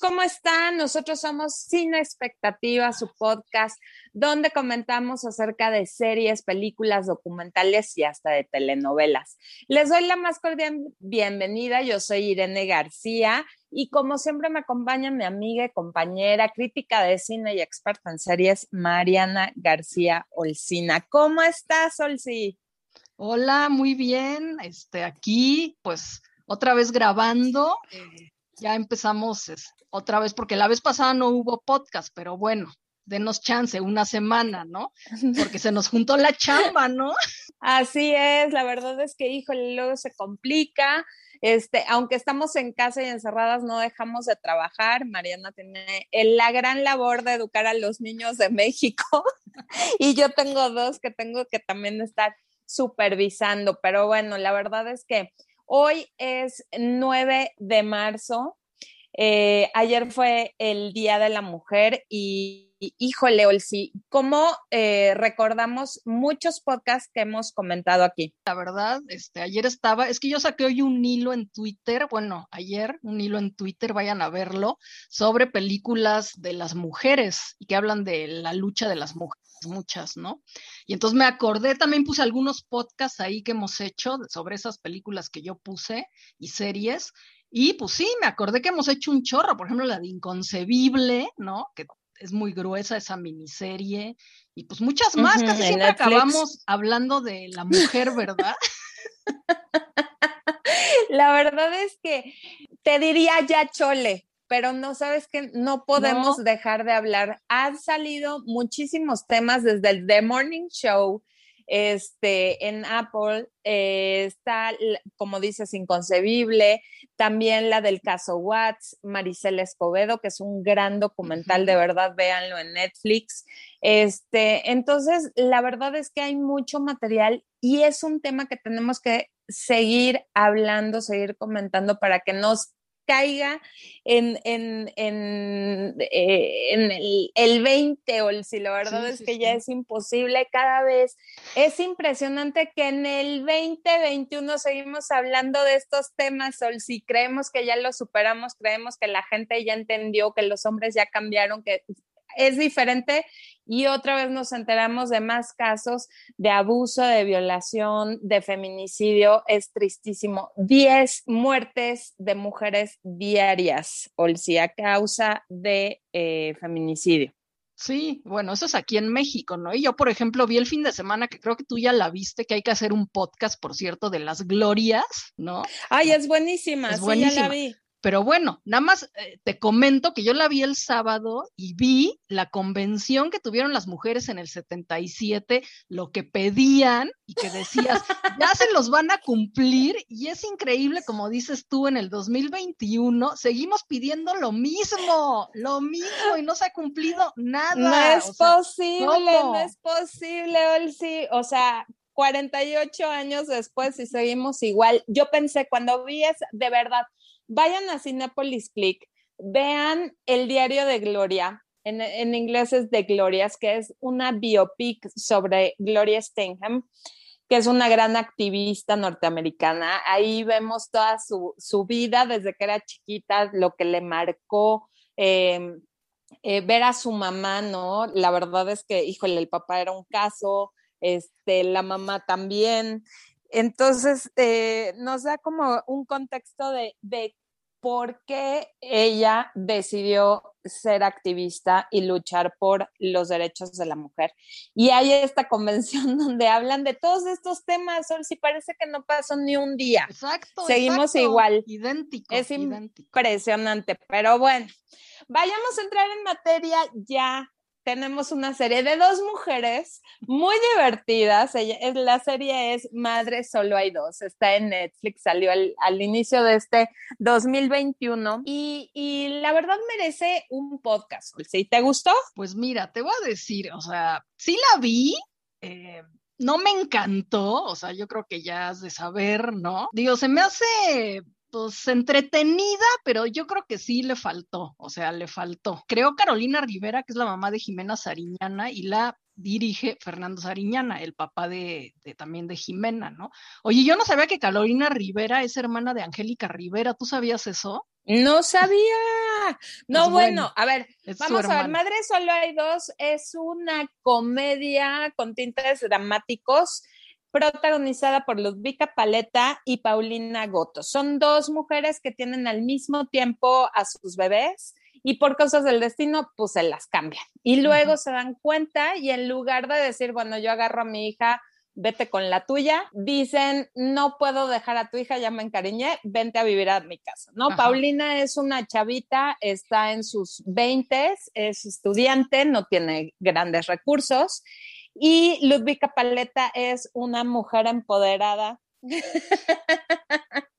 ¿cómo están? Nosotros somos Sin Expectativa, su podcast, donde comentamos acerca de series, películas, documentales y hasta de telenovelas. Les doy la más cordial bienvenida. Yo soy Irene García y como siempre me acompaña mi amiga y compañera, crítica de cine y experta en series, Mariana García Olcina. ¿Cómo estás, Olci? Hola, muy bien. Este, aquí, pues, otra vez grabando. Eh, ya empezamos otra vez, porque la vez pasada no hubo podcast, pero bueno, denos chance, una semana, ¿no? Porque se nos juntó la chamba, ¿no? Así es, la verdad es que, híjole, luego se complica. Este, aunque estamos en casa y encerradas, no dejamos de trabajar. Mariana tiene la gran labor de educar a los niños de México y yo tengo dos que tengo que también estar supervisando. Pero bueno, la verdad es que Hoy es 9 de marzo. Eh, ayer fue el Día de la Mujer y, híjole, Olsi, ¿cómo eh, recordamos muchos podcasts que hemos comentado aquí? La verdad, este, ayer estaba, es que yo saqué hoy un hilo en Twitter, bueno, ayer un hilo en Twitter, vayan a verlo, sobre películas de las mujeres y que hablan de la lucha de las mujeres muchas, ¿no? Y entonces me acordé, también puse algunos podcasts ahí que hemos hecho sobre esas películas que yo puse y series. Y pues sí, me acordé que hemos hecho un chorro, por ejemplo, la de Inconcebible, ¿no? Que es muy gruesa esa miniserie. Y pues muchas más, casi siempre acabamos hablando de la mujer, ¿verdad? la verdad es que te diría ya chole, pero no sabes que no podemos dejar de hablar. Han salido muchísimos temas desde el The Morning Show, este, en Apple, eh, está, como dices, inconcebible, también la del caso Watts, Maricela Escobedo, que es un gran documental, de verdad, véanlo en Netflix. Este, entonces, la verdad es que hay mucho material y es un tema que tenemos que seguir hablando, seguir comentando para que nos caiga en, en, en, eh, en el, el, 20 o el, si la verdad es que ya es imposible cada vez. Es impresionante que en el 2021 seguimos hablando de estos temas, Sol, si creemos que ya lo superamos, creemos que la gente ya entendió, que los hombres ya cambiaron, que es diferente y otra vez nos enteramos de más casos de abuso, de violación, de feminicidio. Es tristísimo. Diez muertes de mujeres diarias, Olsi, a causa de eh, feminicidio. Sí, bueno, eso es aquí en México, ¿no? Y yo, por ejemplo, vi el fin de semana, que creo que tú ya la viste, que hay que hacer un podcast, por cierto, de las glorias, ¿no? Ay, es buenísima, es buenísima. ya la vi. Pero bueno, nada más eh, te comento que yo la vi el sábado y vi la convención que tuvieron las mujeres en el 77, lo que pedían y que decías, ya se los van a cumplir y es increíble, como dices tú, en el 2021 seguimos pidiendo lo mismo, lo mismo y no se ha cumplido nada. No es posible, no es posible, Olsi. O sea, 48 años después y seguimos igual. Yo pensé cuando vi es de verdad vayan a Cinepolis Click, vean el diario de Gloria, en, inglés es de Glorias, que es una biopic sobre Gloria Steinem, que es una gran activista norteamericana. Ahí vemos toda su, vida desde que era chiquita, lo que le marcó. Em, eh, ver a su mamá, ¿no? La verdad es que, híjole, el papá era un caso, este, la mamá también. Entonces, eh, nos da como un contexto de, por qué ella decidió ser activista y luchar por los derechos de la mujer. Y hay esta convención donde hablan de todos estos temas, Sol, si parece que no pasó ni un día. Exacto. Seguimos igual. Idéntico. Es impresionante, pero bueno, vayamos a entrar en materia ya tenemos una serie de dos mujeres muy divertidas. La serie es Madre Solo hay dos. Está en Netflix, salió al, inicio de este 2021 y, y, la verdad merece un podcast. ¿Sí? ¿Te gustó? Pues mira, te voy a decir, o sea, sí la vi. Eh, no me encantó, o sea, yo creo que ya has de saber, ¿no? Digo, se me hace pues entretenida, pero yo creo que sí le faltó, o sea, le faltó. Creo Carolina Rivera, que es la mamá de Jimena Sariñana, y la dirige Fernando Sariñana, el papá de, también de Jimena, ¿no? Oye, yo no sabía que Carolina Rivera es hermana de Angélica Rivera, ¿tú sabías eso? No sabía. No, bueno, a ver, vamos a ver, Madre Solo hay dos es una comedia con tintes dramáticos protagonizada por Ludvika Paleta y Paulina Goto. Son dos mujeres que tienen al mismo tiempo a sus bebés y por cosas del destino, pues se las cambian. Y luego se dan cuenta y en lugar de decir, bueno, yo agarro a mi hija, vete con la tuya, dicen, no puedo dejar a tu hija, ya me encariñé, vente a vivir a mi casa, ¿no? Paulina es una chavita, está en sus 20, es estudiante, no tiene grandes recursos y Ludvika Paleta es una mujer empoderada.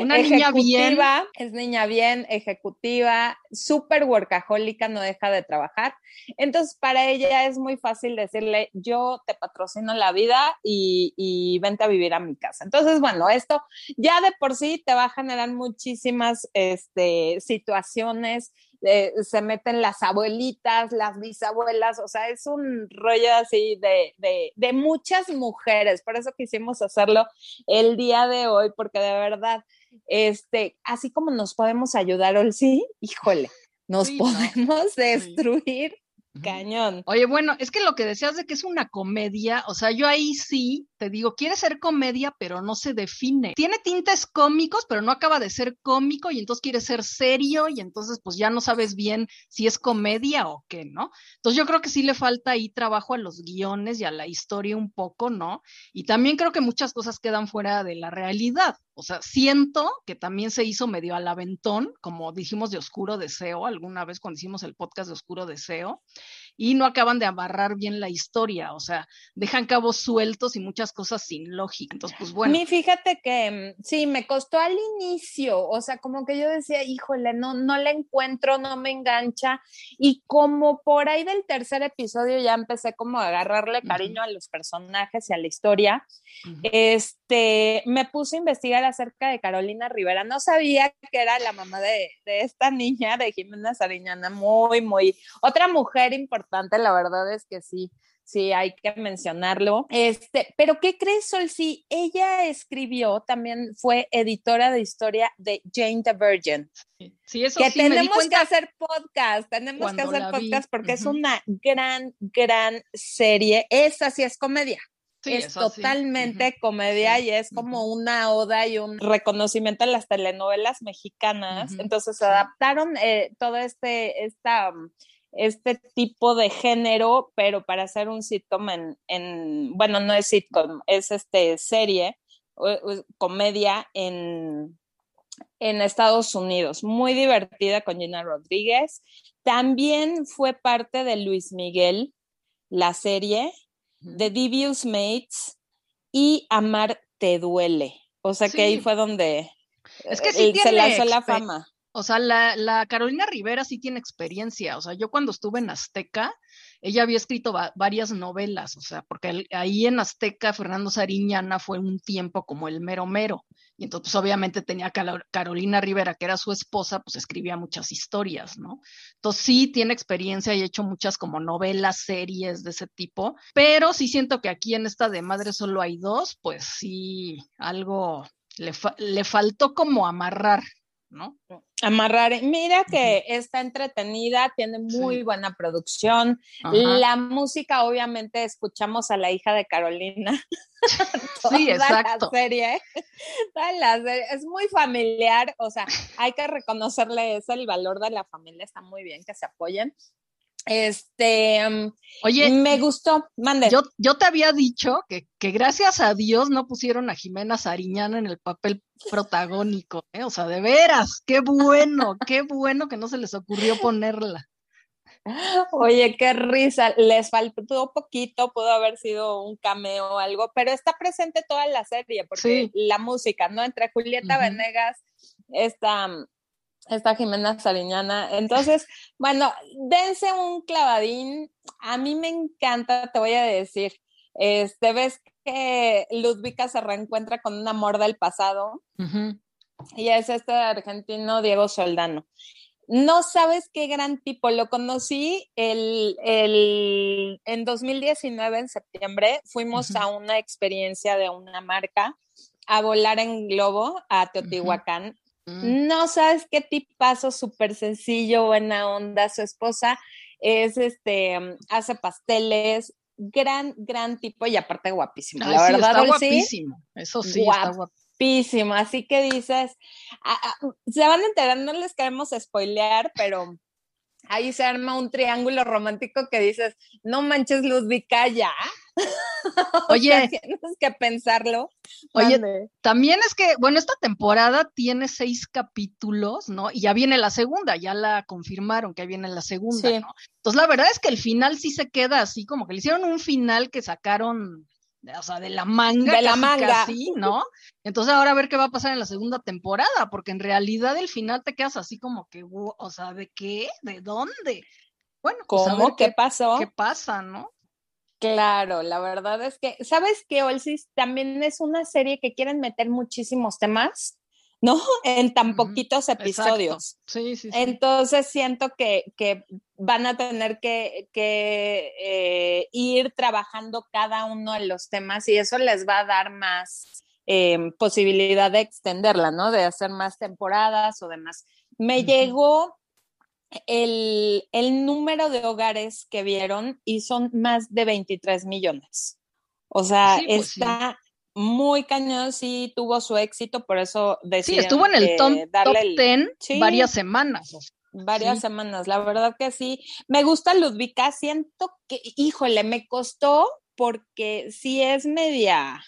Una niña bien. Es niña bien, ejecutiva, súper workahólica, no deja de trabajar. Entonces, para ella es muy fácil decirle, yo te patrocino la vida y, y vente a vivir a mi casa. Entonces, bueno, esto ya de por sí te va a generar muchísimas este, situaciones eh, se meten las abuelitas, las bisabuelas, o sea, es un rollo así de, de, de muchas mujeres, por eso quisimos hacerlo el día de hoy, porque de verdad, este, así como nos podemos ayudar, sí, híjole, nos podemos destruir Cañón. Oye, bueno, es que lo que decías de que es una comedia, o sea, yo ahí sí te digo, quiere ser comedia, pero no se define. Tiene tintes cómicos, pero no acaba de ser cómico y entonces quiere ser serio y entonces pues ya no sabes bien si es comedia o qué, ¿no? Entonces yo creo que sí le falta ahí trabajo a los guiones y a la historia un poco, ¿no? Y también creo que muchas cosas quedan fuera de la realidad. O sea, siento que también se hizo medio al aventón, como dijimos de Oscuro Deseo, alguna vez cuando hicimos el podcast de Oscuro Deseo, y no acaban de amarrar bien la historia, o sea, dejan cabos sueltos y muchas cosas sin lógica. Entonces, pues bueno. Mi, fíjate que mm, sí, me costó al inicio, o sea, como que yo decía, híjole, no, no la encuentro, no me engancha, y como por ahí del tercer episodio ya empecé como a agarrarle cariño a los personajes y a la historia, este, me puse a investigar acerca de Carolina Rivera, no sabía que era la mamá de, de esta niña, de Jimena Sariñana, muy, muy, otra mujer importante la verdad es que sí, sí, hay que mencionarlo. Este, pero ¿qué crees, Sol? Sí, ella escribió, también fue editora de historia de Jane the Virgin. Sí, eso que sí, tenemos que hacer podcast, tenemos que hacer podcast porque es una gran, gran serie. Esa sí es comedia. es totalmente comedia y es como una oda y un reconocimiento a las telenovelas mexicanas. Entonces adaptaron eh, todo este, esta este tipo de género, pero para hacer un sitcom en, bueno, no es sitcom, es este serie, comedia en, en Estados Unidos, muy divertida con Gina Rodríguez. También fue parte de Luis Miguel, la serie, de Devious Mates y Amar te duele. O sea que ahí fue donde es que sí se lanzó la fama. O sea, la, Carolina Rivera sí tiene experiencia. O sea, yo cuando estuve en Azteca, ella había escrito varias novelas, o sea, porque ahí en Azteca Fernando Sariñana fue un tiempo como el mero mero. Y entonces, pues, obviamente tenía Carolina Rivera, que era su esposa, pues escribía muchas historias, ¿no? Entonces sí tiene experiencia y ha hecho muchas como novelas, series de ese tipo. Pero sí siento que aquí en esta de Madre solo hay dos, pues sí, algo le, le faltó como amarrar, ¿no? Amarrar. Mira que está entretenida, tiene muy buena producción. La música, obviamente, escuchamos a la hija de Carolina. sí, exacto. La serie, la serie. Es muy familiar, o sea, hay que reconocerle eso, el valor de la familia está muy bien que se apoyen. Este, mm, oye, me gustó, mande. Yo, yo te había dicho que, que, gracias a Dios no pusieron a Jimena Sariñana en el papel protagónico, ¿eh? o sea, de veras, qué bueno, qué bueno que no se les ocurrió ponerla. Oye, qué risa, les faltó poquito, pudo haber sido un cameo o algo, pero está presente toda la serie, porque la música, ¿no? Entre Julieta Venegas, esta esta Jimena Sariñana. Entonces, bueno, dense un clavadín. A mí me encanta, te voy a decir. Este, ves que Ludvika se reencuentra con un amor del pasado. Y es este argentino Diego Soldano. No sabes qué gran tipo. Lo conocí el, el, en 2019, en septiembre. Fuimos a una experiencia de una marca a volar en globo a Teotihuacán Mm. No sabes qué tipazo, súper sencillo, buena onda. Su esposa es este, hace pasteles, gran, gran tipo y aparte guapísimo. la verdad, está guapísimo. Eso sí, está guapísimo. Así que dices, se van a enterar, no les queremos spoilear, pero ahí se arma un triángulo romántico que dices, no manches, Ludvika, ya. Oye, tienes que pensarlo. Oye, también es que, bueno, esta temporada tiene seis capítulos, ¿no? Y ya viene la segunda, ya la confirmaron que viene la segunda, ¿no? Entonces, la verdad es que el final sí se queda así, como que le hicieron un final que sacaron o sea, de la manga. De la manga. ¿no? Entonces ahora a ver qué va a pasar en la segunda temporada, porque en realidad el final te quedas así como que, o sea, ¿de qué? ¿De dónde? Bueno, pues ¿cómo? ¿Qué, pasó? ¿Qué pasa, no? Claro, la verdad es que, ¿sabes qué, Olsis? También es una serie que quieren meter muchísimos temas ¿no? En tan poquitos episodios. Sí, sí, sí, Entonces siento que, van a tener que, eh, ir trabajando cada uno de los temas y eso les va a dar más eh, posibilidad de extenderla, ¿no? De hacer más temporadas o demás. Me llegó el, número de hogares que vieron y son más de 23 millones. O sea, pues está muy cañón, sí tuvo su éxito, por eso Sí, estuvo en el top, darle 10 varias semanas. Varias semanas, la verdad que sí. Me gusta Ludvika, siento que, híjole, me costó porque sí es media,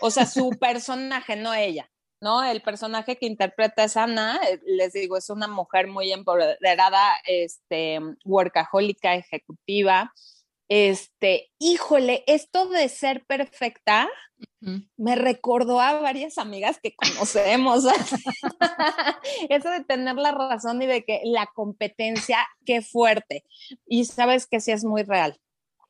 o sea, su personaje, no ella, ¿no? El personaje que interpreta es Ana, eh, les digo, es una mujer muy empoderada, este, workahólica, ejecutiva, este, híjole, esto de ser perfecta me recordó a varias amigas que conocemos. Eso de tener la razón y de que la competencia, qué fuerte. Y sabes que sí es muy real.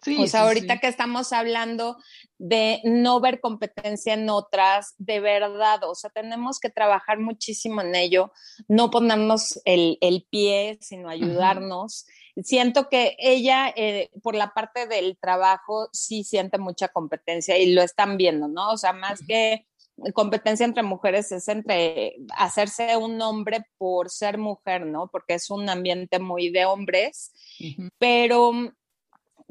Sí, o sea, ahorita que estamos hablando de no ver competencia en otras, de verdad, o sea, tenemos que trabajar muchísimo en ello, no ponernos el, pie, sino ayudarnos. Siento que ella, eh, por la parte del trabajo, sí siente mucha competencia y lo están viendo, ¿no? O sea, más que competencia entre mujeres es entre hacerse un hombre por ser mujer, ¿no? Porque es un ambiente muy de hombres, pero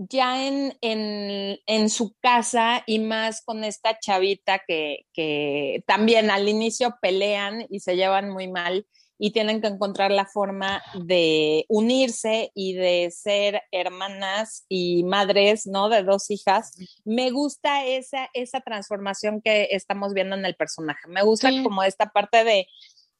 ya en, en, su casa y más con esta chavita que, que, también al inicio pelean y se llevan muy mal y tienen que encontrar la forma de unirse y de ser hermanas y madres, ¿no? De dos hijas. Me gusta esa, esa transformación que estamos viendo en el personaje. Me gusta como esta parte de,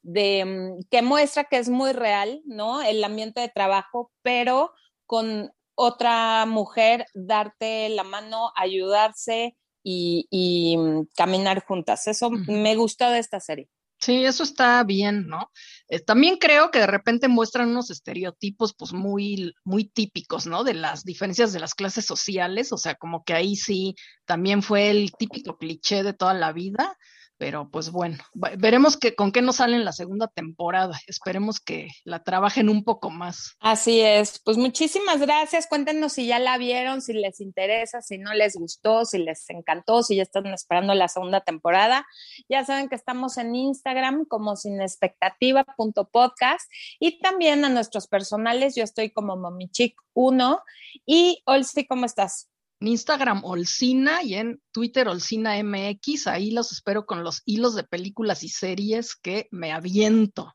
de mm, que muestra que es muy real, ¿no? El ambiente de trabajo, pero con otra mujer, darte la mano, ayudarse y, mm, caminar juntas. Eso me gustó de esta serie. Sí, eso está bien, ¿no? Eh, también creo que de repente muestran unos estereotipos pues muy, muy típicos, ¿no? De las diferencias de las clases sociales, o sea, como que ahí sí también fue el típico cliché de toda la vida, pero pues bueno, veremos que, con qué nos sale en la segunda temporada. Esperemos que la trabajen un poco más. Así es. Pues muchísimas gracias. Cuéntenos si ya la vieron, si les interesa, si no les gustó, si les encantó, si ya están esperando la segunda temporada. Ya saben que estamos en Instagram como sinexpectativa.podcast y también a nuestros personales. Yo estoy como momichic1 y Olsi, ¿cómo estás? En Instagram Olcina y en Twitter Olcina MX. Ahí los espero con los hilos de películas y series que me aviento.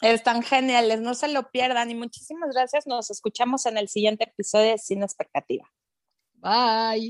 Están geniales, no se lo pierdan y muchísimas gracias. Nos escuchamos en el siguiente episodio de Sin Expectativa. Bye.